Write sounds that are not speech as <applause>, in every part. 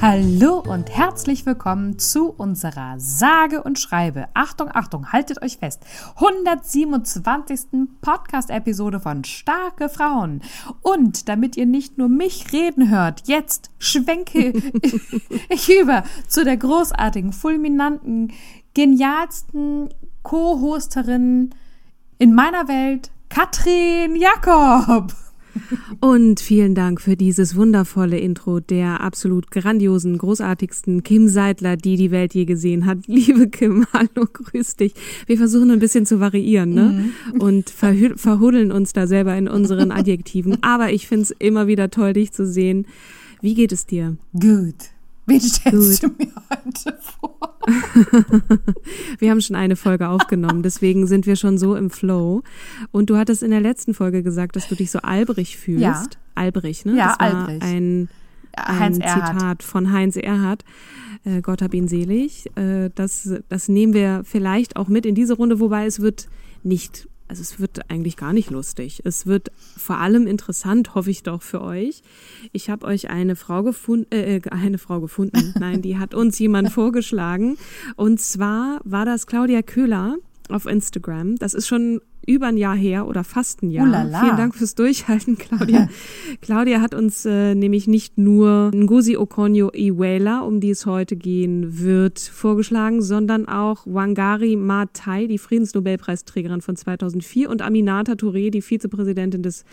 Hallo und herzlich willkommen zu unserer sage und schreibe, Achtung, Achtung, haltet euch fest, 127. Podcast-Episode von Starke Frauen. Und damit ihr nicht nur mich reden hört, jetzt schwenke <laughs> ich über zu der großartigen, fulminanten, genialsten Co-Hosterin in meiner Welt, Katrin Jakob. Und vielen Dank für dieses wundervolle Intro der absolut grandiosen, großartigsten Kim Seidler, die die Welt je gesehen hat. <laughs> Liebe Kim, hallo, grüß dich. Wir versuchen ein bisschen zu variieren ne? Mhm. und verh verhudeln uns da selber in unseren <laughs> Adjektiven. Aber ich finde es immer wieder toll, dich zu sehen. Wie geht es dir? Gut. Wen stellst Gut. du mir heute vor? <laughs> wir haben schon eine Folge aufgenommen, deswegen sind wir schon so im Flow. Und du hattest in der letzten Folge gesagt, dass du dich so albrig fühlst. Ja. Albrig, ne? Ja, das war albrig. Ein, ein Zitat von Heinz Erhardt. Äh, Gott hab ihn selig. Äh, das, das nehmen wir vielleicht auch mit in diese Runde, wobei es wird nicht also es wird eigentlich gar nicht lustig. Es wird vor allem interessant, hoffe ich doch für euch. Ich habe euch eine Frau gefunden, äh, äh eine Frau gefunden. <laughs> Nein, die hat uns jemand vorgeschlagen. Und zwar war das Claudia Köhler auf Instagram. Das ist schon über ein Jahr her oder fast ein Jahr. Uhlala. Vielen Dank fürs Durchhalten, Claudia. <laughs> Claudia hat uns äh, nämlich nicht nur Ngozi Okonjo-Iweala, um die es heute gehen wird, vorgeschlagen, sondern auch Wangari Maathai, die Friedensnobelpreisträgerin von 2004 und Aminata Touré, die Vizepräsidentin des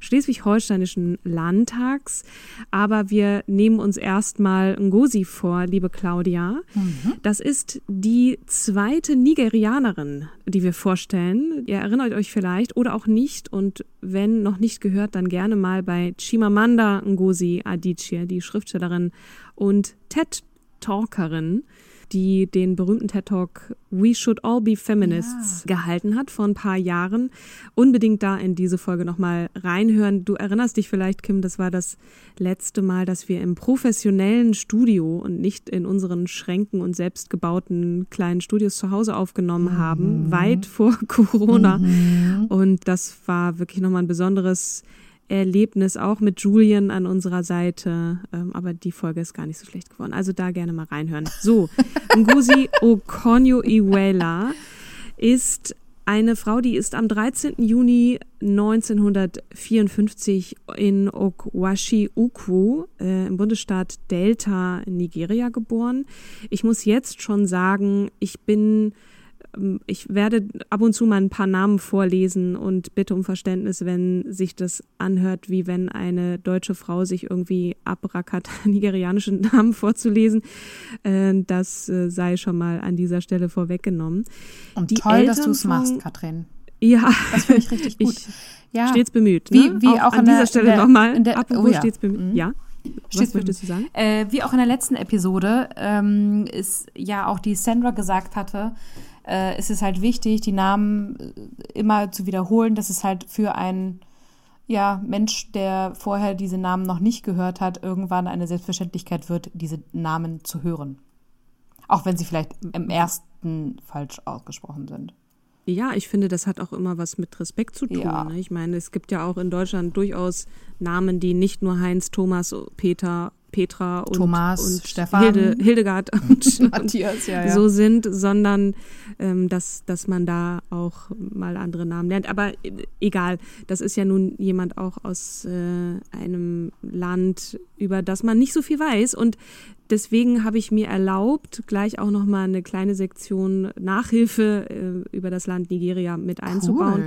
schleswig-holsteinischen Landtags. Aber wir nehmen uns erstmal Ngozi vor, liebe Claudia. Mhm. Das ist die zweite Nigerianerin, die wir vorstellen. Ihr erinnert euch vielleicht oder auch nicht. Und wenn noch nicht gehört, dann gerne mal bei Chimamanda Ngozi Adichie, die Schriftstellerin und TED-Talkerin die den berühmten TED Talk We Should All Be Feminists ja. gehalten hat vor ein paar Jahren. Unbedingt da in diese Folge nochmal reinhören. Du erinnerst dich vielleicht, Kim, das war das letzte Mal, dass wir im professionellen Studio und nicht in unseren Schränken und selbstgebauten kleinen Studios zu Hause aufgenommen mhm. haben, weit vor <laughs> Corona. Mhm. Und das war wirklich nochmal ein besonderes Erlebnis auch mit Julian an unserer Seite. Ähm, aber die Folge ist gar nicht so schlecht geworden. Also da gerne mal reinhören. So, <laughs> Nguzi Okonjo-Iweala ist eine Frau, die ist am 13. Juni 1954 in Okwashi Ukwu äh, im Bundesstaat Delta in Nigeria geboren. Ich muss jetzt schon sagen, ich bin ich werde ab und zu mal ein paar Namen vorlesen und bitte um Verständnis, wenn sich das anhört, wie wenn eine deutsche Frau sich irgendwie abrackert, <laughs> nigerianische Namen vorzulesen. Äh, das äh, sei schon mal an dieser Stelle vorweggenommen. Und Die toll, Eltern dass du es machst, Katrin. Ja. Das finde ich richtig <laughs> gut. Ich, ja. Stets bemüht. Ne? Wie, wie auch, auch an dieser der, Stelle nochmal. Apropos oh ja. stets bemüht. Mhm. Ja. Was möchtest du sagen? Äh, wie auch in der letzten Episode ähm, ist ja auch die Sandra gesagt hatte, äh, ist es halt wichtig, die Namen äh, immer zu wiederholen, dass es halt für einen ja, Mensch, der vorher diese Namen noch nicht gehört hat, irgendwann eine Selbstverständlichkeit wird, diese Namen zu hören. Auch wenn sie vielleicht im ersten falsch ausgesprochen sind. Ja, ich finde, das hat auch immer was mit Respekt zu tun. Ja. Ne? Ich meine, es gibt ja auch in Deutschland durchaus Namen, die nicht nur Heinz, Thomas, Peter, Petra und, Thomas, und Stefan. Hilde, Hildegard und, <laughs> Matthias, ja, ja. so sind, sondern ähm, dass, dass man da auch mal andere Namen lernt. Aber äh, egal, das ist ja nun jemand auch aus äh, einem Land, über das man nicht so viel weiß. Und deswegen habe ich mir erlaubt, gleich auch noch mal eine kleine Sektion Nachhilfe äh, über das Land Nigeria mit einzubauen.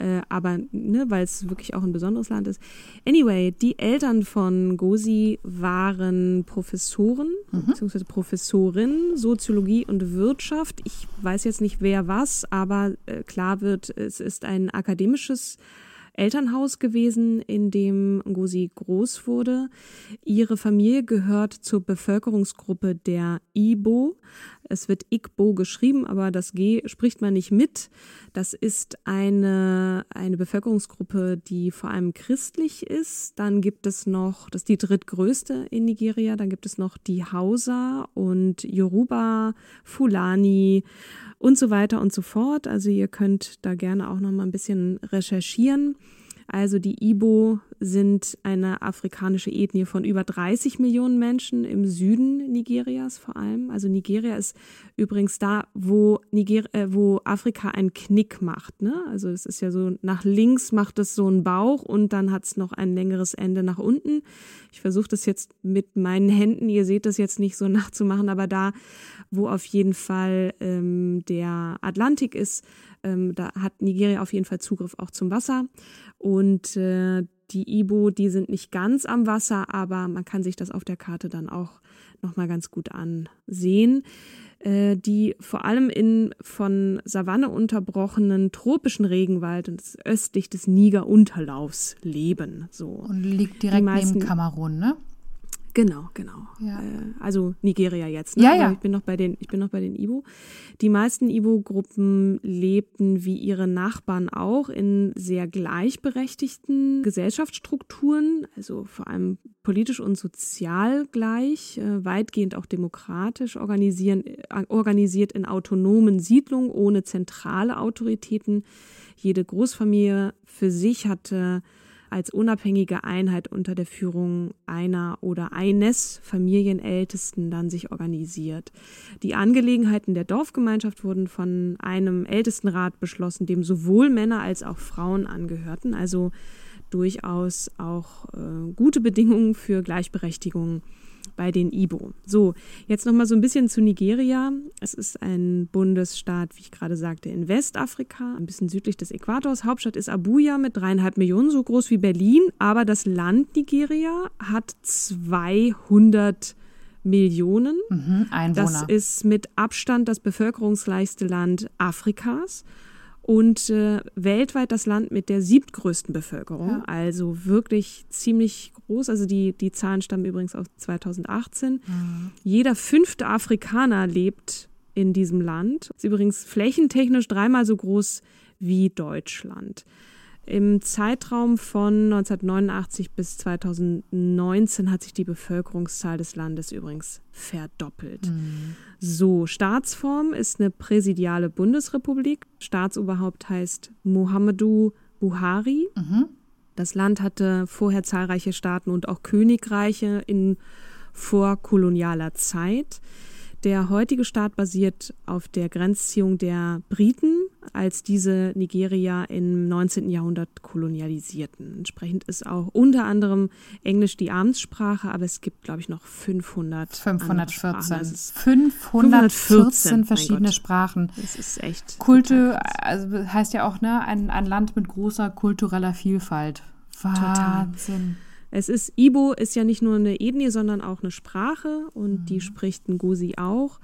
Äh, aber ne, weil es wirklich auch ein besonderes Land ist. Anyway, die Eltern von Gosi waren Professoren Mhm. beziehungsweise Professorin Soziologie und Wirtschaft. Ich weiß jetzt nicht wer was, aber äh, klar wird, es ist ein akademisches Elternhaus gewesen, in dem Ngozi groß wurde. Ihre Familie gehört zur Bevölkerungsgruppe der Ibo. Es wird Igbo geschrieben, aber das G spricht man nicht mit. Das ist eine, eine Bevölkerungsgruppe, die vor allem christlich ist. Dann gibt es noch, das ist die drittgrößte in Nigeria, dann gibt es noch die Hausa und Yoruba, Fulani und so weiter und so fort. Also ihr könnt da gerne auch noch mal ein bisschen recherchieren. Also die Ibo sind eine afrikanische Ethnie von über 30 Millionen Menschen im Süden Nigerias vor allem. Also Nigeria ist übrigens da, wo, Niger äh, wo Afrika einen Knick macht. Ne? Also es ist ja so, nach links macht es so einen Bauch und dann hat es noch ein längeres Ende nach unten. Ich versuche das jetzt mit meinen Händen, ihr seht das jetzt nicht so <laughs> nachzumachen, aber da, wo auf jeden Fall ähm, der Atlantik ist, ähm, da hat Nigeria auf jeden Fall Zugriff auch zum Wasser. Und äh, die Ibo, die sind nicht ganz am Wasser, aber man kann sich das auf der Karte dann auch nochmal ganz gut ansehen. Äh, die vor allem in von Savanne unterbrochenen tropischen Regenwald und östlich des Niger-Unterlaufs leben. So. Und liegt direkt neben Kamerun, ne? Genau, genau. Ja. Äh, also Nigeria jetzt. Ne? Ja, Aber ja. Ich bin noch bei den, ich bin noch bei den Ibo. Die meisten Ibo-Gruppen lebten wie ihre Nachbarn auch in sehr gleichberechtigten Gesellschaftsstrukturen, also vor allem politisch und sozial gleich, äh, weitgehend auch demokratisch organisieren, äh, organisiert in autonomen Siedlungen ohne zentrale Autoritäten. Jede Großfamilie für sich hatte als unabhängige Einheit unter der Führung einer oder eines Familienältesten dann sich organisiert. Die Angelegenheiten der Dorfgemeinschaft wurden von einem Ältestenrat beschlossen, dem sowohl Männer als auch Frauen angehörten, also durchaus auch äh, gute Bedingungen für Gleichberechtigung bei den Ibo. So, jetzt noch mal so ein bisschen zu Nigeria. Es ist ein Bundesstaat, wie ich gerade sagte, in Westafrika, ein bisschen südlich des Äquators. Hauptstadt ist Abuja mit dreieinhalb Millionen, so groß wie Berlin. Aber das Land Nigeria hat 200 Millionen. Mhm, Das Einwohner. ist mit Abstand das bevölkerungsreichste Land Afrikas und äh, weltweit das Land mit der siebtgrößten Bevölkerung. Ja. Also wirklich ziemlich groß. Also die, die Zahlen stammen übrigens aus 2018. Mhm. Jeder fünfte Afrikaner lebt in diesem Land. Ist übrigens flächentechnisch dreimal so groß wie Deutschland. Im Zeitraum von 1989 bis 2019 hat sich die Bevölkerungszahl des Landes übrigens verdoppelt. So, Staatsform ist eine präsidiale Bundesrepublik. Staatsoberhaupt heißt Muhammadu Buhari. Das Land hatte vorher zahlreiche Staaten und auch Königreiche in vorkolonialer Zeit. Der heutige Staat basiert auf der Grenzziehung der Briten, als diese Nigeria im 19. Jahrhundert kolonialisierten. Entsprechend ist auch unter anderem Englisch die Amtssprache, aber es gibt, glaube ich, noch 500 andere Sprachen. 514. Das ist, 514 mein verschiedene. Sprachen. das ist echt. Kulte, also heißt ja auch, ne, ein, ein Land mit großer kultureller Vielfalt. Wahnsinn. Es ist, Ibo ist ja nicht nur eine Ethnie, sondern auch eine Sprache und Mhm. die spricht Ngozi auch.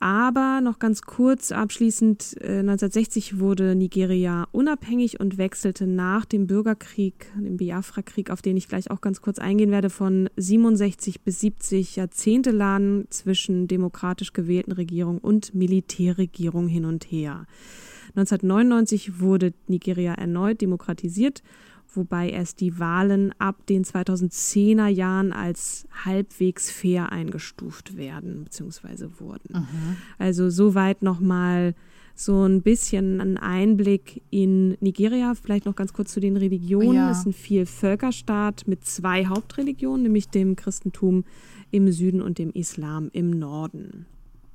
Aber noch ganz kurz abschließend, äh, 1960 wurde Nigeria unabhängig und wechselte nach dem Bürgerkrieg, dem Biafra-Krieg, auf den ich gleich auch ganz kurz eingehen werde, von 67 bis 70 Jahrzehnte lang zwischen demokratisch gewählten Regierung und Militärregierung hin und her. 1999 wurde Nigeria erneut demokratisiert, wobei erst die Wahlen ab den 2010er Jahren als halbwegs fair eingestuft werden bzw. wurden. Also soweit nochmal so ein bisschen einen Einblick in Nigeria. Vielleicht noch ganz kurz zu den Religionen. Ja. Es ist ein Vielvölkerstaat mit zwei Hauptreligionen, nämlich dem Christentum im Süden und dem Islam im Norden.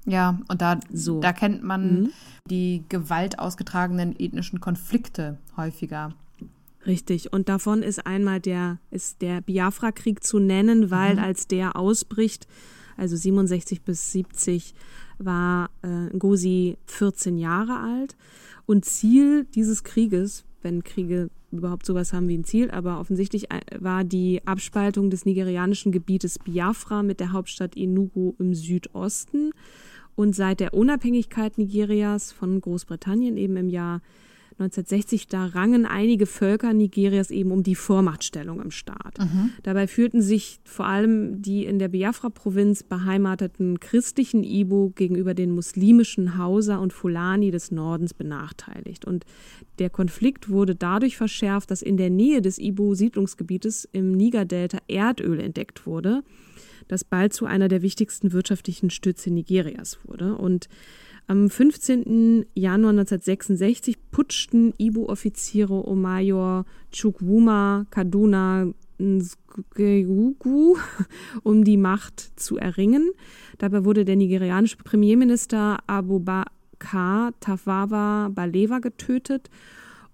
Ja, und da, So. da kennt man Mhm. die Gewalt ausgetragenen ethnischen Konflikte häufiger. Richtig. Und davon ist einmal der, ist der Biafra-Krieg zu nennen, weil als der ausbricht, also 67 bis 70, war äh, Ngozi 14 Jahre alt. Und Ziel dieses Krieges, wenn Kriege überhaupt sowas haben wie ein Ziel, aber offensichtlich äh, war die Abspaltung des nigerianischen Gebietes Biafra mit der Hauptstadt Enugu im Südosten. Und seit der Unabhängigkeit Nigerias von Großbritannien eben im Jahr 1960, da rangen einige Völker Nigerias eben um die Vormachtstellung im Staat. Dabei fühlten sich vor allem die in der Biafra-Provinz beheimateten christlichen Ibo gegenüber den muslimischen Hausa und Fulani des Nordens benachteiligt. Und der Konflikt wurde dadurch verschärft, dass in der Nähe des Ibo-Siedlungsgebietes im Niger-Delta Erdöl entdeckt wurde das bald zu einer der wichtigsten wirtschaftlichen Stütze Nigerias wurde. Und am 15. Januar 1966 putschten Ibo-Offiziere um Major Chukwuma Kaduna Nzgugu, <laughs> um die Macht zu erringen. Dabei wurde der nigerianische Premierminister Abubakar Tafawa Balewa getötet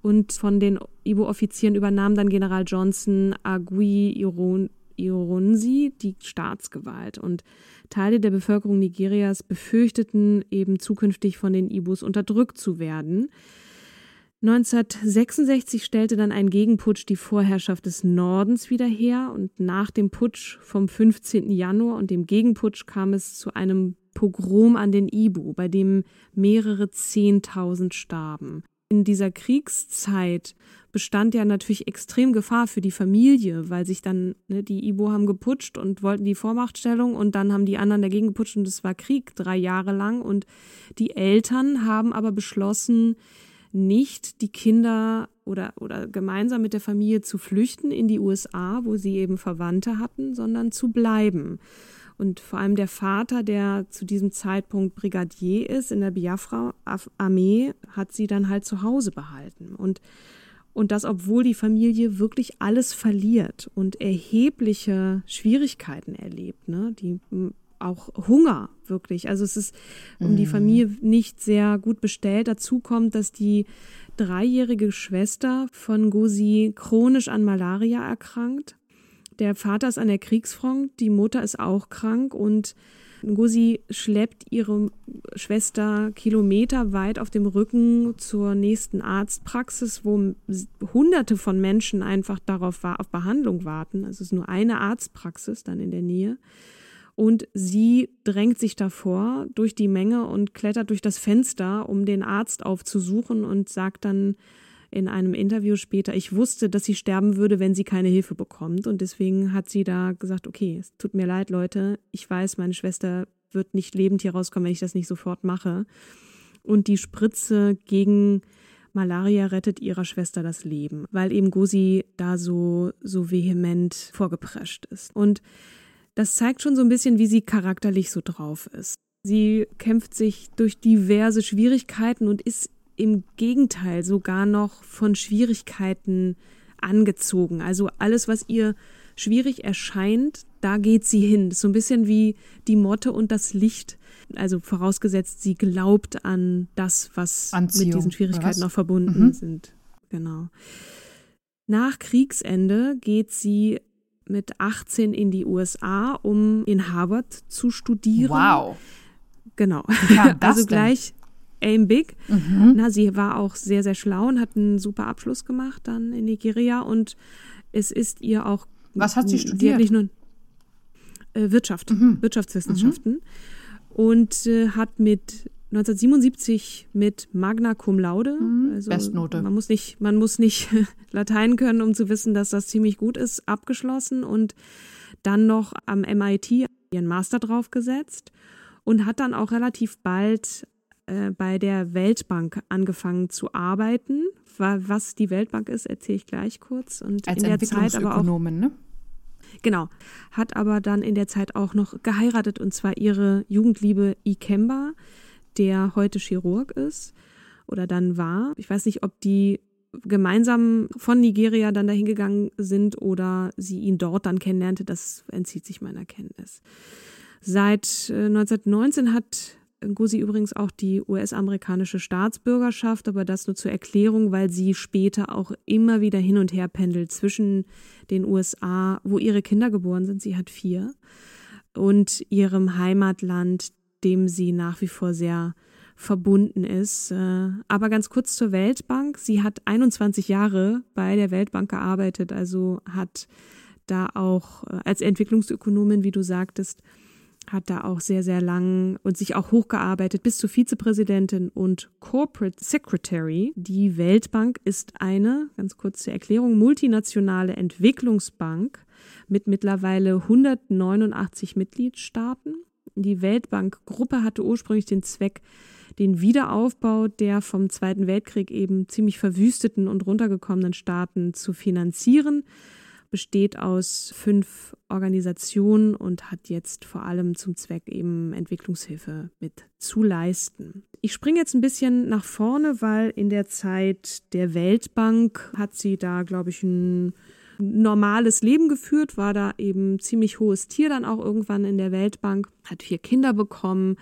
und von den Ibo-Offizieren übernahm dann General Johnson Agui Iron Ironsi die Staatsgewalt. Und Teile der Bevölkerung Nigerias befürchteten eben zukünftig von den Ibos unterdrückt zu werden. 1966 stellte dann ein Gegenputsch die Vorherrschaft des Nordens wieder her und nach dem Putsch vom 15. Januar und dem Gegenputsch kam es zu einem Pogrom an den Ibo, bei dem mehrere Zehntausend starben. In dieser Kriegszeit bestand ja natürlich extrem Gefahr für die Familie, weil sich dann, ne, die Ibo haben geputscht und wollten die Vormachtstellung und dann haben die anderen dagegen geputscht und es war Krieg drei Jahre lang und die Eltern haben aber beschlossen, nicht die Kinder oder, oder gemeinsam mit der Familie zu flüchten in die USA, wo sie eben Verwandte hatten, sondern zu bleiben. Und vor allem der Vater, der zu diesem Zeitpunkt Brigadier ist in der Biafra-Armee, hat sie dann halt zu Hause behalten. Und, und das, obwohl die Familie wirklich alles verliert und erhebliche Schwierigkeiten erlebt, ne? die m, auch Hunger wirklich. Also es ist um die Familie nicht sehr gut bestellt. Dazu kommt, dass die dreijährige Schwester von Gosi chronisch an Malaria erkrankt. Der Vater ist an der Kriegsfront, die Mutter ist auch krank und Ngozi schleppt ihre Schwester kilometerweit auf dem Rücken zur nächsten Arztpraxis, wo hunderte von Menschen einfach darauf auf Behandlung warten. Also es ist nur eine Arztpraxis dann in der Nähe. Und sie drängt sich davor durch die Menge und klettert durch das Fenster, um den Arzt aufzusuchen und sagt dann in einem Interview später, ich wusste, dass sie sterben würde, wenn sie keine Hilfe bekommt. Und deswegen hat sie da gesagt, okay, es tut mir leid, Leute, ich weiß, meine Schwester wird nicht lebend hier rauskommen, wenn ich das nicht sofort mache. Und die Spritze gegen Malaria rettet ihrer Schwester das Leben, weil eben Gosi da so, so vehement vorgeprescht ist. Und das zeigt schon so ein bisschen, wie sie charakterlich so drauf ist. Sie kämpft sich durch diverse Schwierigkeiten und ist im Gegenteil sogar noch von Schwierigkeiten angezogen. Also alles, was ihr schwierig erscheint, da geht sie hin. Das ist so ein bisschen wie die Motte und das Licht. Also vorausgesetzt, sie glaubt an das, was Anziehung, mit diesen Schwierigkeiten auch verbunden Mhm. sind. Genau. Nach Kriegsende geht sie mit 18 in die USA, um in Harvard zu studieren. Wow. Genau. <laughs> Das also gleich aim big. Mhm. Na, sie war auch sehr, sehr schlau und hat einen super Abschluss gemacht dann in Nigeria und es ist ihr auch. Was hat sie hat studiert? nicht nur äh, Wirtschaft, Mhm. Wirtschaftswissenschaften und äh, hat mit 1977 mit Magna Cum Laude, also Mhm. Bestnote. man muss nicht, man muss nicht <laughs> Latein können, um zu wissen, dass das ziemlich gut ist, abgeschlossen und dann noch am MIT ihren Master draufgesetzt und hat dann auch relativ bald äh, bei der Weltbank angefangen zu arbeiten. Wa- Was die Weltbank ist, erzähle ich gleich kurz. Und Als in der Zeit aber auch ne? Genau. Hat aber dann in der Zeit auch noch geheiratet und zwar ihre Jugendliebe Ikemba, der heute Chirurg ist. oder dann war. Ich weiß nicht, ob die gemeinsam von Nigeria dann dahin gegangen sind oder sie ihn dort dann kennenlernte, das entzieht sich meiner Kenntnis. Seit 1919 äh, hat Ngozi übrigens auch die US-amerikanische Staatsbürgerschaft, aber das nur zur Erklärung, weil sie später auch immer wieder hin und her pendelt zwischen den USA, wo ihre Kinder geboren sind, sie hat vier, und ihrem Heimatland, dem sie nach wie vor sehr verbunden ist. Äh, aber ganz kurz zur Weltbank. Sie hat 21 Jahre bei der Weltbank gearbeitet, also hat da auch äh, als Entwicklungsökonomin, wie du sagtest, hat da auch sehr, sehr lang und sich auch hochgearbeitet bis zur Vizepräsidentin und Corporate Secretary. Die Weltbank ist eine, ganz kurz zur Erklärung, multinationale Entwicklungsbank mit mittlerweile 189 Mitgliedstaaten. Die Weltbankgruppe hatte ursprünglich den Zweck, den Wiederaufbau der vom Zweiten Weltkrieg eben ziemlich verwüsteten und runtergekommenen Staaten zu finanzieren, besteht aus fünf Organisationen und hat jetzt vor allem zum Zweck eben Entwicklungshilfe mit zu leisten. Ich springe jetzt ein bisschen nach vorne, weil in der Zeit der Weltbank hat sie da, glaube ich, ein normales Leben geführt, war da eben ziemlich hohes Tier dann auch irgendwann in der Weltbank, hat vier Kinder bekommen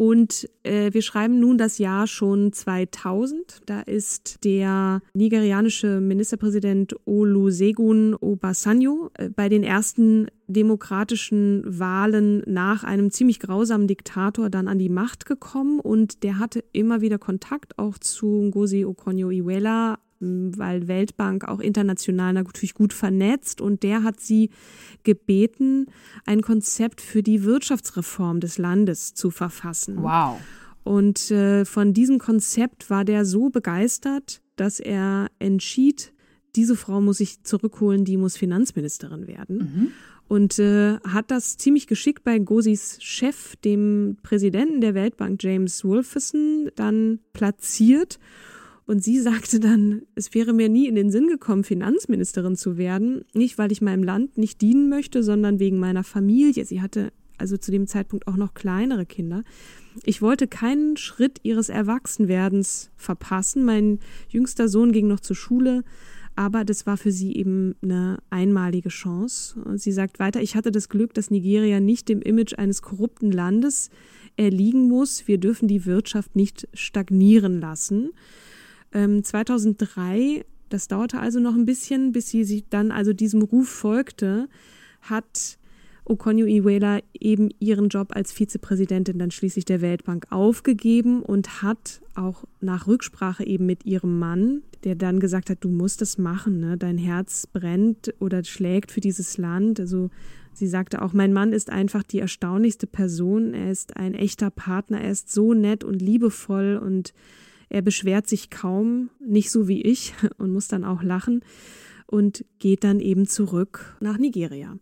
und äh, wir schreiben nun das Jahr schon 2000. Da ist der nigerianische Ministerpräsident Olusegun Obasanjo äh, bei den ersten demokratischen Wahlen nach einem ziemlich grausamen Diktator dann an die Macht gekommen und der hatte immer wieder Kontakt auch zu Ngozi Okonjo-Iweala, weil Weltbank auch international natürlich gut vernetzt und der hat sie gebeten, ein Konzept für die Wirtschaftsreform des Landes zu verfassen. Wow. Und äh, von diesem Konzept war der so begeistert, dass er entschied, diese Frau muss ich zurückholen, die muss Finanzministerin werden. Mhm. Und äh, hat das ziemlich geschickt bei Gosis Chef, dem Präsidenten der Weltbank, James Wolferson, dann platziert. Und sie sagte dann, es wäre mir nie in den Sinn gekommen, Finanzministerin zu werden. Nicht, weil ich meinem Land nicht dienen möchte, sondern wegen meiner Familie. Sie hatte also zu dem Zeitpunkt auch noch kleinere Kinder. Ich wollte keinen Schritt ihres Erwachsenwerdens verpassen. Mein jüngster Sohn ging noch zur Schule, aber das war für sie eben eine einmalige Chance. Sie sagt weiter, ich hatte das Glück, dass Nigeria nicht dem Image eines korrupten Landes erliegen muss. Wir dürfen die Wirtschaft nicht stagnieren lassen. Ähm, 2003, das dauerte also noch ein bisschen, bis sie sich dann also diesem Ruf folgte, hat Okonjo Iweala eben ihren Job als Vizepräsidentin dann schließlich der Weltbank aufgegeben und hat auch nach Rücksprache eben mit ihrem Mann, der dann gesagt hat, du musst das machen, ne? dein Herz brennt oder schlägt für dieses Land. Also sie sagte auch, mein Mann ist einfach die erstaunlichste Person, er ist ein echter Partner, er ist so nett und liebevoll und er beschwert sich kaum, nicht so wie ich, <laughs> und muss dann auch lachen und geht dann eben zurück nach Nigeria.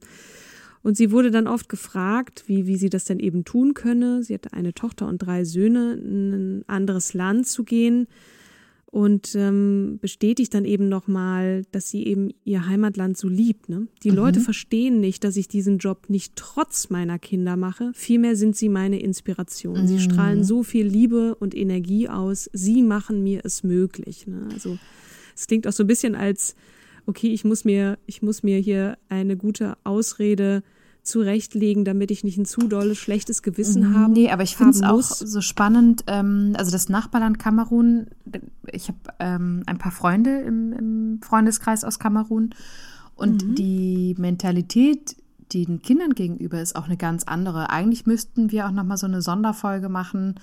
Und sie wurde dann oft gefragt, wie, wie sie das denn eben tun könne. Sie hatte eine Tochter und drei Söhne, in ein anderes Land zu gehen und ähm, bestätigt dann eben nochmal, dass sie eben ihr Heimatland so liebt. Ne? Die mhm. Leute verstehen nicht, dass ich diesen Job nicht trotz meiner Kinder mache. Vielmehr sind sie meine Inspiration. Mhm. Sie strahlen so viel Liebe und Energie aus. Sie machen mir es möglich. Ne? Also es klingt auch so ein bisschen als okay, ich muss mir, ich muss mir hier eine gute Ausrede zurechtlegen, damit ich nicht ein zu dolles schlechtes Gewissen habe. Nee, aber ich finde es auch so spannend. Ähm, also das Nachbarland Kamerun, ich habe ähm, ein paar Freunde im, im, Freundeskreis aus Kamerun und mhm. die Mentalität, die den Kindern gegenüber ist, auch eine ganz andere. Eigentlich müssten wir auch noch mal so eine Sonderfolge machen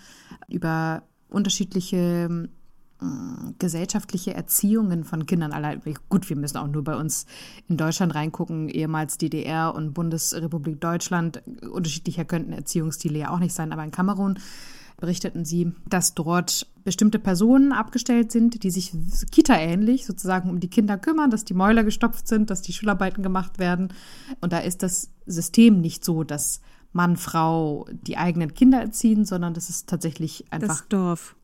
über unterschiedliche gesellschaftliche Erziehungen von Kindern. Allein, gut, wir müssen auch nur bei uns in Deutschland reingucken, ehemals DDR und Bundesrepublik Deutschland. Unterschiedlicher könnten Erziehungsstile ja auch nicht sein, aber in Kamerun berichteten sie, dass dort bestimmte Personen abgestellt sind, die sich Kita-ähnlich sozusagen um die Kinder kümmern, dass die Mäuler gestopft sind, dass die Schularbeiten gemacht werden. Und da ist das System nicht so, dass Mann, Frau die eigenen Kinder erziehen, sondern das ist tatsächlich einfach. Das Dorf.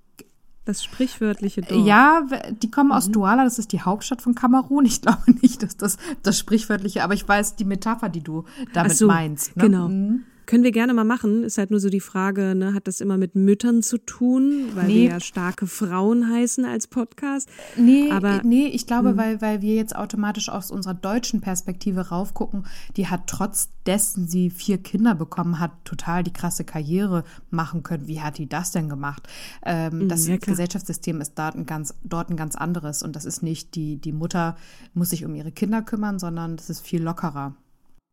Das sprichwörtliche Dorf. Ja, die kommen aus mhm. Douala, das ist die Hauptstadt von Kamerun. Ich glaube <laughs> nicht, dass das das sprichwörtliche, aber ich weiß die Metapher, die du damit so, meinst. Ne? Genau. Mhm. Können wir gerne mal machen. Ist halt nur so die Frage, ne, hat das immer mit Müttern zu tun, weil nee. wir ja starke Frauen heißen als Podcast? Nee, aber nee, ich glaube, hm. weil, weil wir jetzt automatisch aus unserer deutschen Perspektive raufgucken, die hat trotz dessen sie vier Kinder bekommen hat, total die krasse Karriere machen können. Wie hat die das denn gemacht? Ähm, hm, das ja, Gesellschaftssystem ist dort ein, ganz, dort ein ganz anderes und das ist nicht die, die Mutter muss sich um ihre Kinder kümmern, sondern das ist viel lockerer.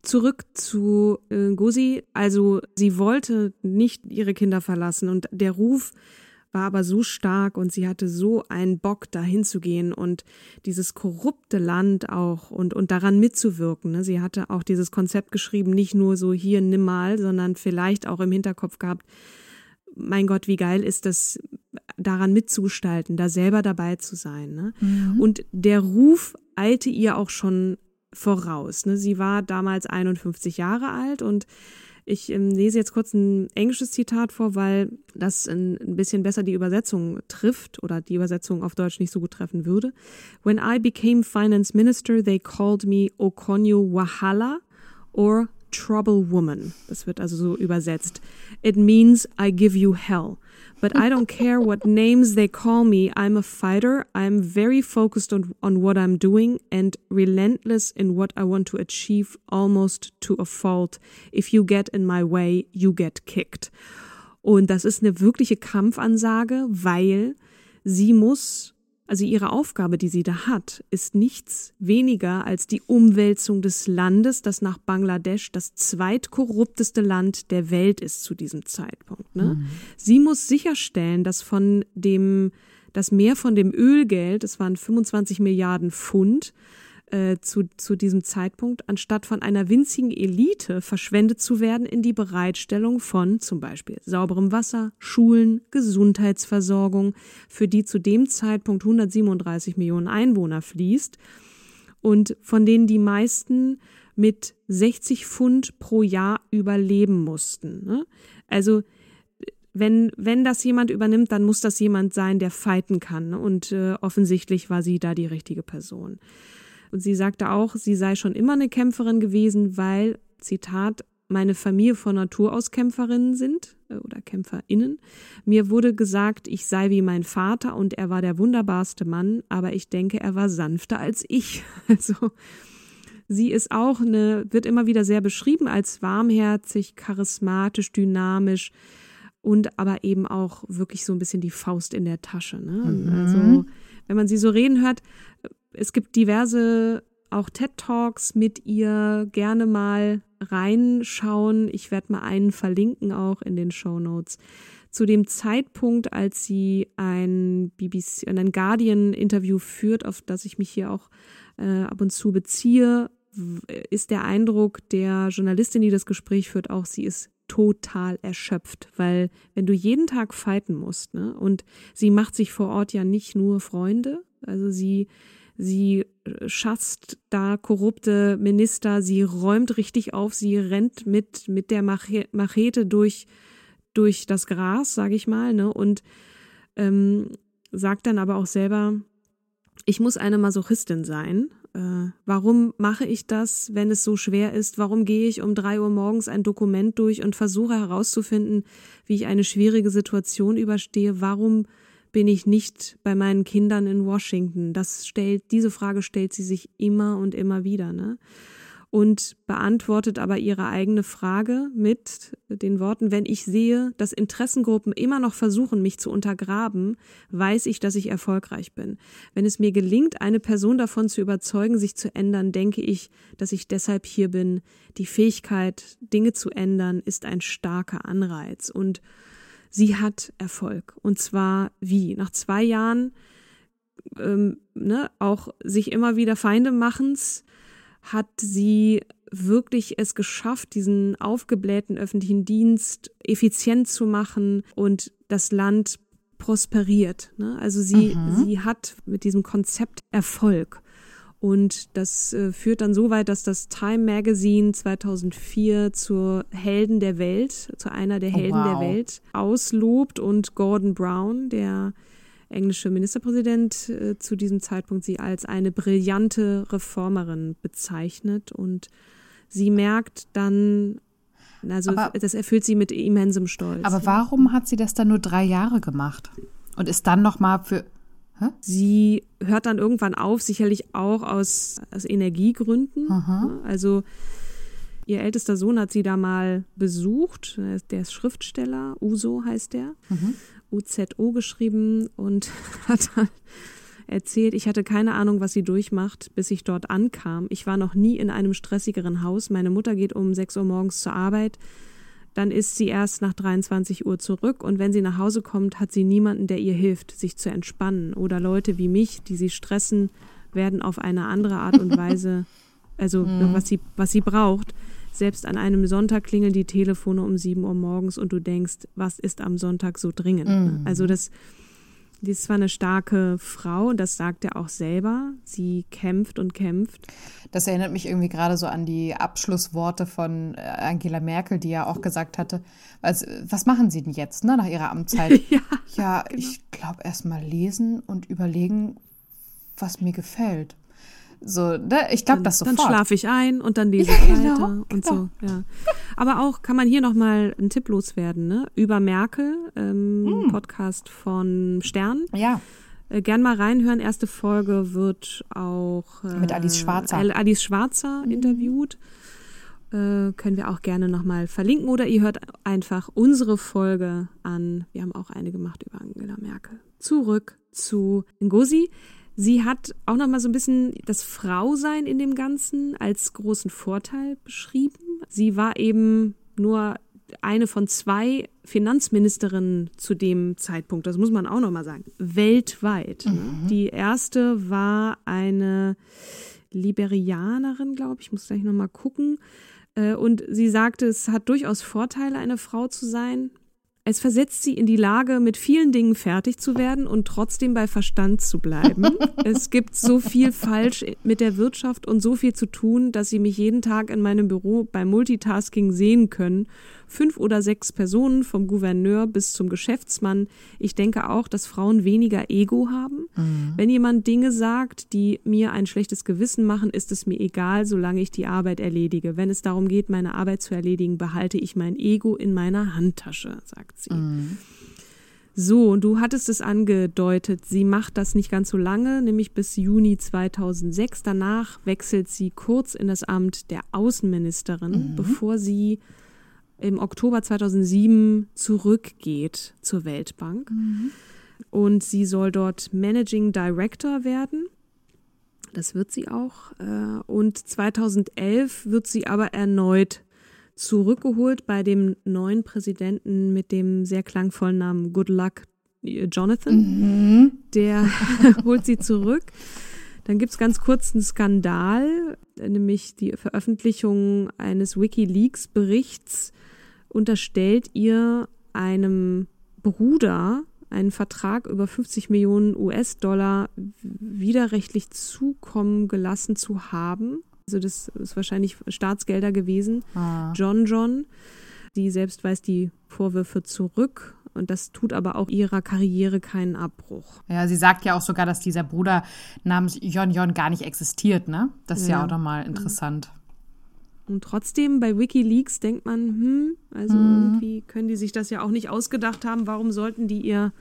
Zurück zu äh, Gosi. Also sie wollte nicht ihre Kinder verlassen und der Ruf war aber so stark und sie hatte so einen Bock, dahin zu gehen und dieses korrupte Land auch und, und daran mitzuwirken. Ne? Sie hatte auch dieses Konzept geschrieben, nicht nur so hier nimm mal, sondern vielleicht auch im Hinterkopf gehabt, mein Gott, wie geil ist das, daran mitzugestalten, da selber dabei zu sein. Ne? Mhm. Und der Ruf eilte ihr auch schon voraus. Ne? Sie war damals 51 Jahre alt und ich ähm, lese jetzt kurz ein englisches Zitat vor, weil das ein, ein bisschen besser die Übersetzung trifft oder die Übersetzung auf Deutsch nicht so gut treffen würde. When I became finance minister, they called me Okonjo Wahala or Trouble Woman. Das wird also so übersetzt. It means I give you hell. But I don't care what names they call me. I'm a fighter. I'm very focused on, on what I'm doing and relentless in what I want to achieve almost to a fault. If you get in my way, you get kicked. Und das ist eine wirkliche Kampfansage, weil sie muss also ihre Aufgabe, die sie da hat, ist nichts weniger als die Umwälzung des Landes, das nach Bangladesch das zweitkorrupteste Land der Welt ist zu diesem Zeitpunkt. Ne? Mhm. Sie muss sicherstellen, dass von dem, dass mehr von dem Ölgeld, es waren 25 Milliarden Pfund, äh, zu, zu diesem Zeitpunkt, anstatt von einer winzigen Elite verschwendet zu werden in die Bereitstellung von zum Beispiel sauberem Wasser, Schulen, Gesundheitsversorgung, für die zu dem Zeitpunkt 137 Millionen Einwohner fließt und von denen die meisten mit 60 Pfund pro Jahr überleben mussten. Ne? Also wenn, wenn das jemand übernimmt, dann muss das jemand sein, der fighten kann. Ne? Und äh, offensichtlich war sie da die richtige Person. Und sie sagte auch, sie sei schon immer eine Kämpferin gewesen, weil, Zitat, meine Familie von Natur aus Kämpferinnen sind äh, oder KämpferInnen. Mir wurde gesagt, ich sei wie mein Vater und er war der wunderbarste Mann, aber ich denke, er war sanfter als ich. <laughs> Also, sie ist auch eine, wird immer wieder sehr beschrieben als warmherzig, charismatisch, dynamisch und aber eben auch wirklich so ein bisschen die Faust in der Tasche. Ne? Mhm. Also, wenn man sie so reden hört, es gibt diverse auch TED Talks mit ihr gerne mal reinschauen. Ich werde mal einen verlinken auch in den Show Notes. Zu dem Zeitpunkt, als sie ein BBC, ein Guardian Interview führt, auf das ich mich hier auch äh, ab und zu beziehe, ist der Eindruck der Journalistin, die das Gespräch führt, auch, sie ist total erschöpft, weil wenn du jeden Tag fighten musst, ne, und sie macht sich vor Ort ja nicht nur Freunde, also sie sie äh, schasst da korrupte Minister, sie räumt richtig auf, sie rennt mit, mit der Machete durch, durch das Gras, sage ich mal, ne? Und ähm, sagt dann aber auch selber, ich muss eine Masochistin sein. Äh, warum mache ich das, wenn es so schwer ist? Warum gehe ich um drei Uhr morgens ein Dokument durch und versuche herauszufinden, wie ich eine schwierige Situation überstehe? Warum bin ich nicht bei meinen Kindern in Washington? Das stellt, diese Frage stellt sie sich immer und immer wieder, ne? Und beantwortet aber ihre eigene Frage mit den Worten, wenn ich sehe, dass Interessengruppen immer noch versuchen, mich zu untergraben, weiß ich, dass ich erfolgreich bin. Wenn es mir gelingt, eine Person davon zu überzeugen, sich zu ändern, denke ich, dass ich deshalb hier bin. Die Fähigkeit, Dinge zu ändern, ist ein starker Anreiz. Und sie hat Erfolg. Und zwar wie? Nach zwei Jahren ähm, ne, auch sich immer wieder Feinde machens, hat sie wirklich es geschafft, diesen aufgeblähten öffentlichen Dienst effizient zu machen und das Land prosperiert. Ne? Also sie, mhm. sie hat mit diesem Konzept Erfolg. Und das äh, führt dann so weit, dass das Time Magazine 2004 zur Helden der Welt, zu einer der oh, Helden oh, wow. der Welt auslobt und Gordon Brown, der englische Ministerpräsident, äh, zu diesem Zeitpunkt sie als eine brillante Reformerin bezeichnet. Und sie merkt dann Also Aber- das erfüllt sie mit immensem Stolz. Aber warum hat sie das dann nur drei Jahre gemacht? Und ist dann nochmal für. Sie hört dann irgendwann auf, sicherlich auch aus, aus Energiegründen. Ne? Also ihr ältester Sohn hat sie da mal besucht. Der ist- Schriftsteller, Uso heißt der. UZO geschrieben und <laughs> hat dann erzählt, ich hatte keine Ahnung, was sie durchmacht, bis ich dort ankam. Ich war noch nie in einem stressigeren Haus. Meine Mutter geht um 6 Uhr morgens zur Arbeit. Dann ist sie erst nach 23 Uhr zurück und wenn sie nach Hause kommt, hat sie niemanden, der ihr hilft, sich zu entspannen. Oder Leute wie mich, die sie stressen, werden auf eine andere Art und <laughs> Weise, also was, sie, was sie braucht. Selbst an einem Sonntag klingeln die Telefone um 7 Uhr morgens und du denkst, was ist am Sonntag so dringend? ne? Also das, die ist zwar eine starke Frau, das sagt er auch selber. Sie kämpft und kämpft. Das erinnert mich irgendwie gerade so an die Abschlussworte von äh, Angela Merkel, die ja auch gesagt hatte, was, was machen Sie denn jetzt ne, nach Ihrer Amtszeit? <laughs> Ja, ja, ich glaube erst mal lesen und überlegen, was mir gefällt. So, ne? ich glaube das Dann sofort. schlafe ich ein und dann lese Ja, ich genau, weiter und genau. so. Ja. Aber auch kann man hier noch mal einen Tipp loswerden, ne? Über Merkel, ähm, Hm. Podcast von Stern. ja, Äh, gern mal reinhören. Erste Folge wird auch äh, Mit Alice Schwarzer. Mhm. Al- Alice Schwarzer interviewt. Äh, können wir auch gerne noch mal verlinken oder ihr hört einfach unsere Folge an. Wir haben auch eine gemacht über Angela Merkel. Zurück zu Ngozi. Sie hat auch noch mal so ein bisschen das Frausein in dem Ganzen als großen Vorteil beschrieben. Sie war eben nur eine von zwei Finanzministerinnen zu dem Zeitpunkt. Das muss man auch noch mal sagen. Weltweit. Ne? Die erste war eine Liberianerin, glaube ich. Ich muss gleich noch mal gucken. Äh, Und sie sagte, es hat durchaus Vorteile, eine Frau zu sein. Es versetzt sie in die Lage, mit vielen Dingen fertig zu werden und trotzdem bei Verstand zu bleiben. <laughs> es gibt so viel falsch mit der Wirtschaft und so viel zu tun, dass sie mich jeden Tag in meinem Büro beim Multitasking sehen können. Fünf oder sechs Personen, vom Gouverneur bis zum Geschäftsmann. Ich denke auch, dass Frauen weniger Ego haben. Wenn jemand Dinge sagt, die mir ein schlechtes Gewissen machen, ist es mir egal, solange ich die Arbeit erledige. Wenn es darum geht, meine Arbeit zu erledigen, behalte ich mein Ego in meiner Handtasche, sagt sie. So, und du hattest es angedeutet, sie macht das nicht ganz so lange, nämlich bis Juni 2006. Danach wechselt sie kurz in das Amt der Außenministerin, bevor sie im Oktober 2007 zurückgeht zur Weltbank. Und sie soll dort Managing Director werden. Das wird sie auch. Äh, Und 2011 wird sie aber erneut zurückgeholt bei dem neuen Präsidenten mit dem sehr klangvollen Namen Good Luck äh, Jonathan. Der <laughs> holt sie zurück. Dann gibt's ganz kurz einen Skandal, nämlich die Veröffentlichung eines WikiLeaks-Berichts unterstellt ihr einem Bruder einen Vertrag über 50 Millionen US-Dollar widerrechtlich zukommen gelassen zu haben. Also das ist wahrscheinlich Staatsgelder gewesen. John John, die selbst weist die Vorwürfe zurück und das tut aber auch ihrer Karriere keinen Abbruch. Ja, sie sagt ja auch sogar, dass dieser Bruder namens Jon Jon gar nicht existiert, ne? Das ist ja, Ja. auch nochmal interessant. Und trotzdem bei WikiLeaks denkt man, hm, also irgendwie können die sich das ja auch nicht ausgedacht haben. Warum sollten die ihr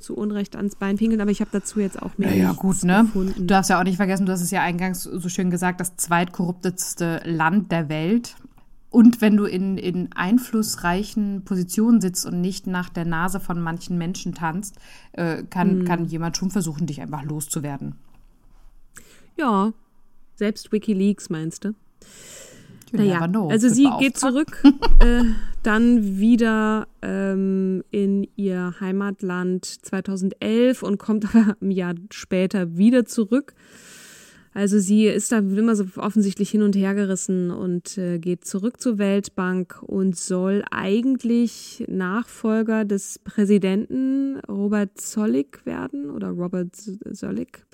zu Unrecht ans Bein pinkeln? Aber ich habe dazu jetzt auch mehr Ja, ja, gut, ne? gefunden. Du darfst ja auch nicht vergessen, du hast es ja eingangs so schön gesagt, das zweitkorruptetste Land der Welt. Und wenn du in, in einflussreichen Positionen sitzt und nicht nach der Nase von manchen Menschen tanzt, äh, kann, kann jemand schon versuchen, dich einfach loszuwerden. Ja, selbst WikiLeaks meinst du? You Naja, know. also sie geht zurück, <laughs> äh, dann wieder ähm, in ihr Heimatland 2011 und kommt <laughs> aber ein Jahr später wieder zurück. Also sie ist da immer so offensichtlich hin und her gerissen und äh, geht zurück zur Weltbank und soll eigentlich Nachfolger des Präsidenten Robert Zolik werden oder Robert Zolik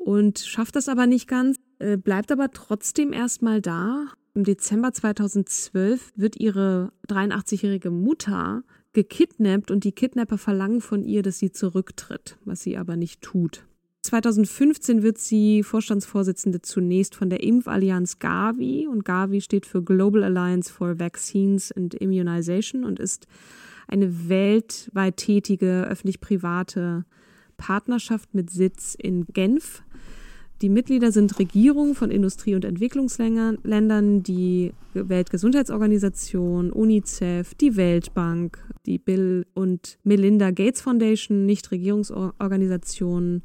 und schafft das aber nicht ganz, äh, bleibt aber trotzdem erstmal da. Im Dezember 2012 wird ihre 83-jährige Mutter gekidnappt und die Kidnapper verlangen von ihr, dass sie zurücktritt, was sie aber nicht tut. 2015 wird sie Vorstandsvorsitzende zunächst von der Impfallianz Gavi und Gavi steht für Global Alliance for Vaccines and Immunization und ist eine weltweit tätige öffentlich-private Partnerschaft mit Sitz in Genf. Die Mitglieder sind Regierungen von Industrie- und Entwicklungsländern, die Weltgesundheitsorganisation, UNICEF, die Weltbank, die Bill und Melinda Gates Foundation, Nichtregierungsorganisationen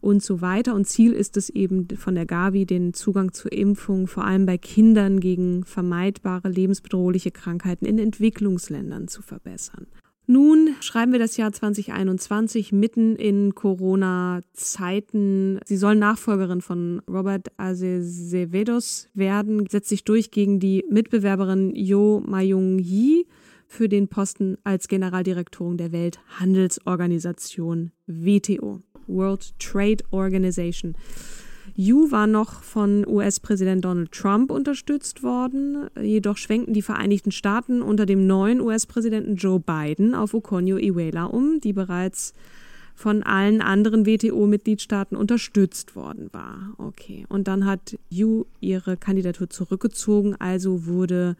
und so weiter. Und Ziel ist es eben von der Gavi, den Zugang zur Impfung vor allem bei Kindern gegen vermeidbare lebensbedrohliche Krankheiten in Entwicklungsländern zu verbessern. Nun schreiben wir das Jahr 2021 mitten in Corona-Zeiten. Sie soll Nachfolgerin von Robert Azevedos werden, setzt sich durch gegen die Mitbewerberin Jo Mayung-Yi für den Posten als Generaldirektorin der Welthandelsorganisation WTO, World Trade Organization. Yu war noch von US-Präsident Donald Trump unterstützt worden, jedoch schwenkten die Vereinigten Staaten unter dem neuen US-Präsidenten Joe Biden auf Okonjo Iweala um, die bereits von allen anderen WTO-Mitgliedstaaten unterstützt worden war. Okay, und dann hat Yu ihre Kandidatur zurückgezogen, also wurde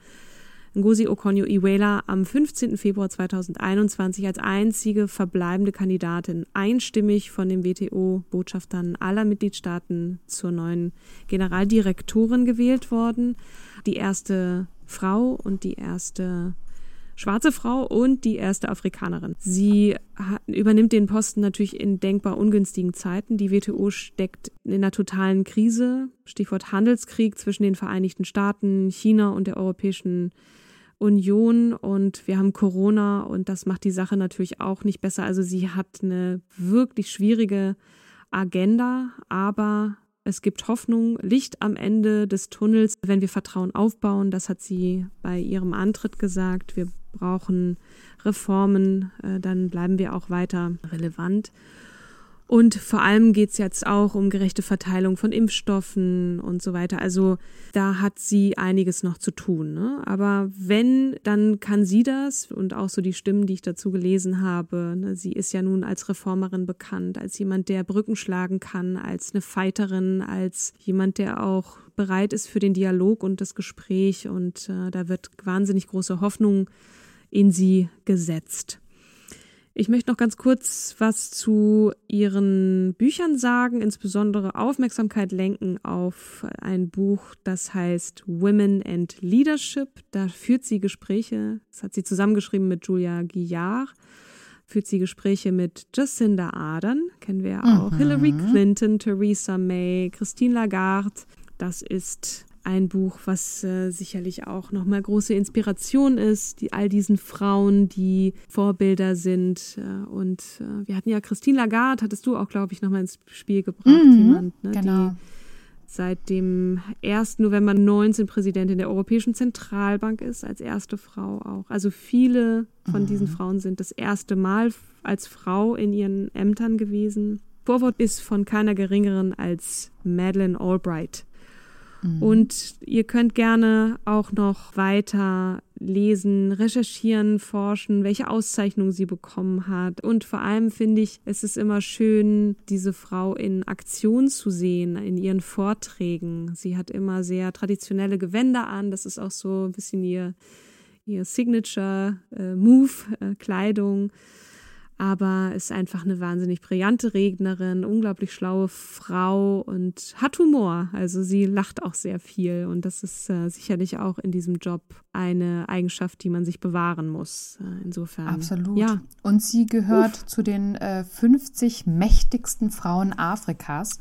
Ngozi Okonjo-Iweala am 15. Februar 2021 als einzige verbleibende Kandidatin einstimmig von den WTO-Botschaftern aller Mitgliedstaaten zur neuen Generaldirektorin gewählt worden. Die erste Frau und die erste schwarze Frau und die erste Afrikanerin. Sie hat, übernimmt den Posten natürlich in denkbar ungünstigen Zeiten. Die WTO steckt in einer totalen Krise. Stichwort Handelskrieg zwischen den Vereinigten Staaten, China und der Europäischen und wir haben Corona und das macht die Sache natürlich auch nicht besser. Also sie hat eine wirklich schwierige Agenda, aber es gibt Hoffnung, Licht am Ende des Tunnels, wenn wir Vertrauen aufbauen. Das hat sie bei ihrem Antritt gesagt. Wir brauchen Reformen, äh, dann bleiben wir auch weiter relevant. Und vor allem geht es jetzt auch um gerechte Verteilung von Impfstoffen und so weiter. Also da hat sie einiges noch zu tun. Ne? Aber wenn, dann kann sie das und auch so die Stimmen, die ich dazu gelesen habe. Ne? Sie ist ja nun als Reformerin bekannt, als jemand, der Brücken schlagen kann, als eine Fighterin, als jemand, der auch bereit ist für den Dialog und das Gespräch. Und äh, da wird wahnsinnig große Hoffnung in sie gesetzt. Ich möchte noch ganz kurz was zu ihren Büchern sagen, insbesondere Aufmerksamkeit lenken auf ein Buch, das heißt Women and Leadership. Da führt sie Gespräche, das hat sie zusammengeschrieben mit Julia Guillard, führt sie Gespräche mit Jacinda Ardern, kennen wir ja auch, mhm. Hillary Clinton, Theresa May, Christine Lagarde. Das ist ein Buch, was äh, sicherlich auch nochmal große Inspiration ist, die all diesen Frauen, die Vorbilder sind. Äh, und äh, wir hatten ja Christine Lagarde, hattest du auch, glaube ich, nochmal ins Spiel gebracht, mhm, jemand, ne, genau. die seit dem 1. November 19 Präsidentin der Europäischen Zentralbank ist, als erste Frau auch. Also viele von mhm. diesen Frauen sind das erste Mal als Frau in ihren Ämtern gewesen. Vorwort ist von keiner geringeren als Madeleine Albright. Mhm. Und ihr könnt gerne auch noch weiter lesen, recherchieren, forschen, welche Auszeichnung sie bekommen hat. Und vor allem finde ich, es ist immer schön, diese Frau in Aktion zu sehen, in ihren Vorträgen. Sie hat immer sehr traditionelle Gewänder an. Das ist auch so ein bisschen ihr, ihr Signature äh, Move, äh, Kleidung aber ist einfach eine wahnsinnig brillante Rednerin, unglaublich schlaue Frau und hat Humor. Also sie lacht auch sehr viel und das ist äh, sicherlich auch in diesem Job eine Eigenschaft, die man sich bewahren muss. Äh, insofern. Absolut. Ja. Und sie gehört Uff. zu den äh, 50 mächtigsten Frauen Afrikas.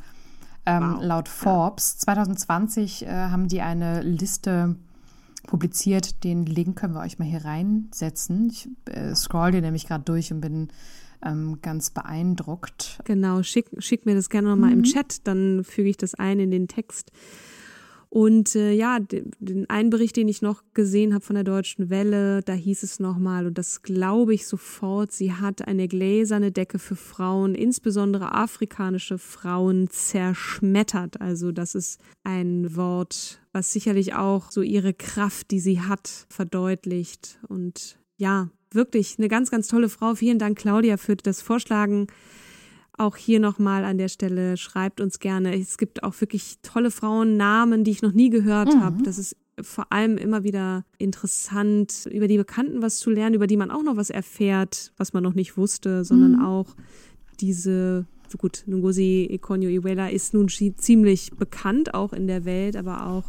Ähm, wow. Laut Forbes. 2020 äh, haben die eine Liste publiziert. Den Link können wir euch mal hier reinsetzen. Ich äh, scroll den nämlich gerade durch und bin ähm, ganz beeindruckt. Genau, schick, schick mir das gerne nochmal mhm. im Chat, dann füge ich das ein in den Text. Und äh, ja, den einen Bericht, den ich noch gesehen habe von der Deutschen Welle, da hieß es nochmal, und das glaube ich sofort, sie hat eine gläserne Decke für Frauen, insbesondere afrikanische Frauen, zerschmettert. Also das ist ein Wort, was sicherlich auch so ihre Kraft, die sie hat, verdeutlicht. Und ja, wirklich eine ganz, ganz tolle Frau. Vielen Dank, Claudia, für das Vorschlagen auch hier nochmal an der Stelle, schreibt uns gerne. Es gibt auch wirklich tolle Frauennamen, die ich noch nie gehört mhm. habe. Das ist vor allem immer wieder interessant, über die Bekannten was zu lernen, über die man auch noch was erfährt, was man noch nicht wusste, sondern mhm. auch diese, gut, Ngozi Ikonyo-Iweala ist nun ziemlich bekannt, auch in der Welt, aber auch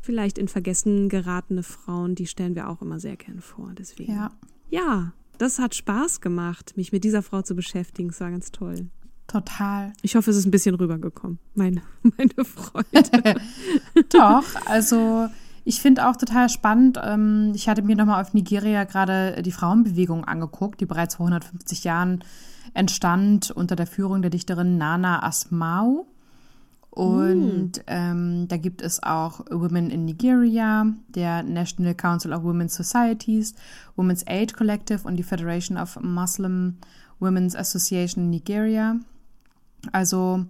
vielleicht in Vergessen geratene Frauen, die stellen wir auch immer sehr gern vor. Deswegen. Ja. Ja, das hat Spaß gemacht, mich mit dieser Frau zu beschäftigen. Es war ganz toll. Total. Ich hoffe, es ist ein bisschen rübergekommen, meine, <laughs> meine Freude. <laughs> Doch, also ich finde auch total spannend. Ähm, ich hatte mir nochmal auf Nigeria gerade die Frauenbewegung angeguckt, die bereits vor 150 Jahren entstand unter der Führung der Dichterin Nana Asmau. Und mm. ähm, da gibt es auch Women in Nigeria, der National Council of Women's Societies, Women's Aid Collective und die Federation of Muslim Women's Association in Nigeria. Also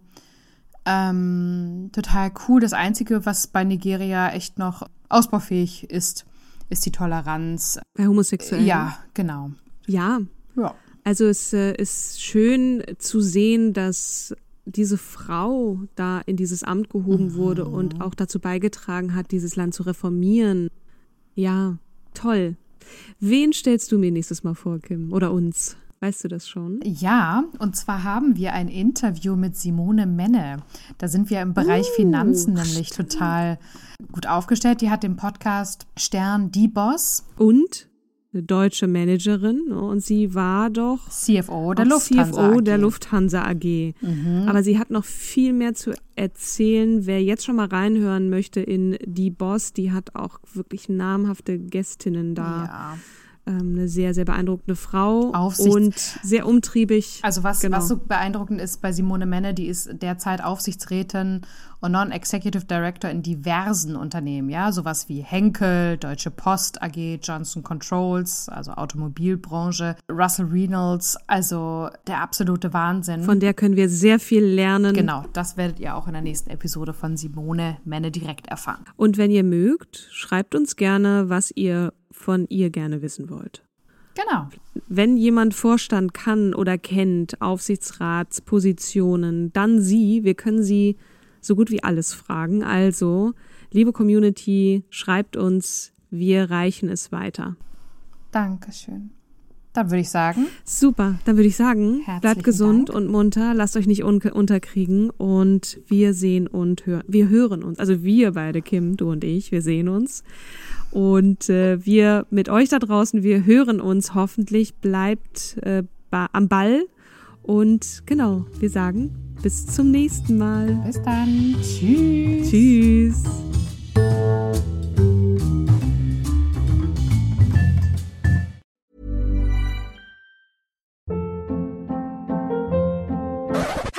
ähm, total cool. Das Einzige, was bei Nigeria echt noch ausbaufähig ist, ist die Toleranz. Bei Homosexuellen? Ja, genau. Ja. Ja. Also es äh, ist schön zu sehen, dass diese Frau da in dieses Amt gehoben mhm. wurde und auch dazu beigetragen hat, dieses Land zu reformieren. Ja, toll. Wen stellst du mir nächstes Mal vor, Kim? Oder uns? Weißt du das schon? Ja, und zwar haben wir ein Interview mit Simone Menne. Da sind wir im Bereich uh, Finanzen nämlich stimmt. total gut aufgestellt. Die hat den Podcast Stern Die Boss. Und eine deutsche Managerin ne? und sie war doch CFO der Lufthansa CFO AG. der Lufthansa AG. Mhm. Aber sie hat noch viel mehr zu erzählen. Wer jetzt schon mal reinhören möchte in die Boss, die hat auch wirklich namhafte Gästinnen da. Ja ähm, eine sehr, sehr beeindruckende Frau Aufsichts und sehr umtriebig. Also was, genau. was so beeindruckend ist bei Simone Menne, die ist derzeit Aufsichtsrätin und Non-Executive Director in diversen Unternehmen, ja, sowas wie Henkel, Deutsche Post AG, Johnson Controls, also Automobilbranche, Russell Reynolds, also der absolute Wahnsinn. Von der können wir sehr viel lernen. Genau, das werdet ihr auch in der nächsten Episode von Simone Menne direkt erfahren. Und wenn ihr mögt, schreibt uns gerne, was ihr von ihr gerne wissen wollt. Genau. Wenn jemand Vorstand kann oder kennt, Aufsichtsratspositionen, dann sie. Wir können sie so gut wie alles fragen. Also, liebe Community, schreibt uns, wir reichen es weiter. Dankeschön. Dann würde ich sagen. Super, dann würde ich sagen, bleibt gesund Dank. und munter, lasst euch nicht un unterkriegen und wir sehen und hören. Wir hören uns. Also wir beide, Kim, du und ich, wir sehen uns. Und äh, wir mit euch da draußen, wir hören uns hoffentlich. Bleibt äh, am Ball. Und genau, wir sagen bis zum nächsten Mal. Bis dann. Tschüss. Tschüss.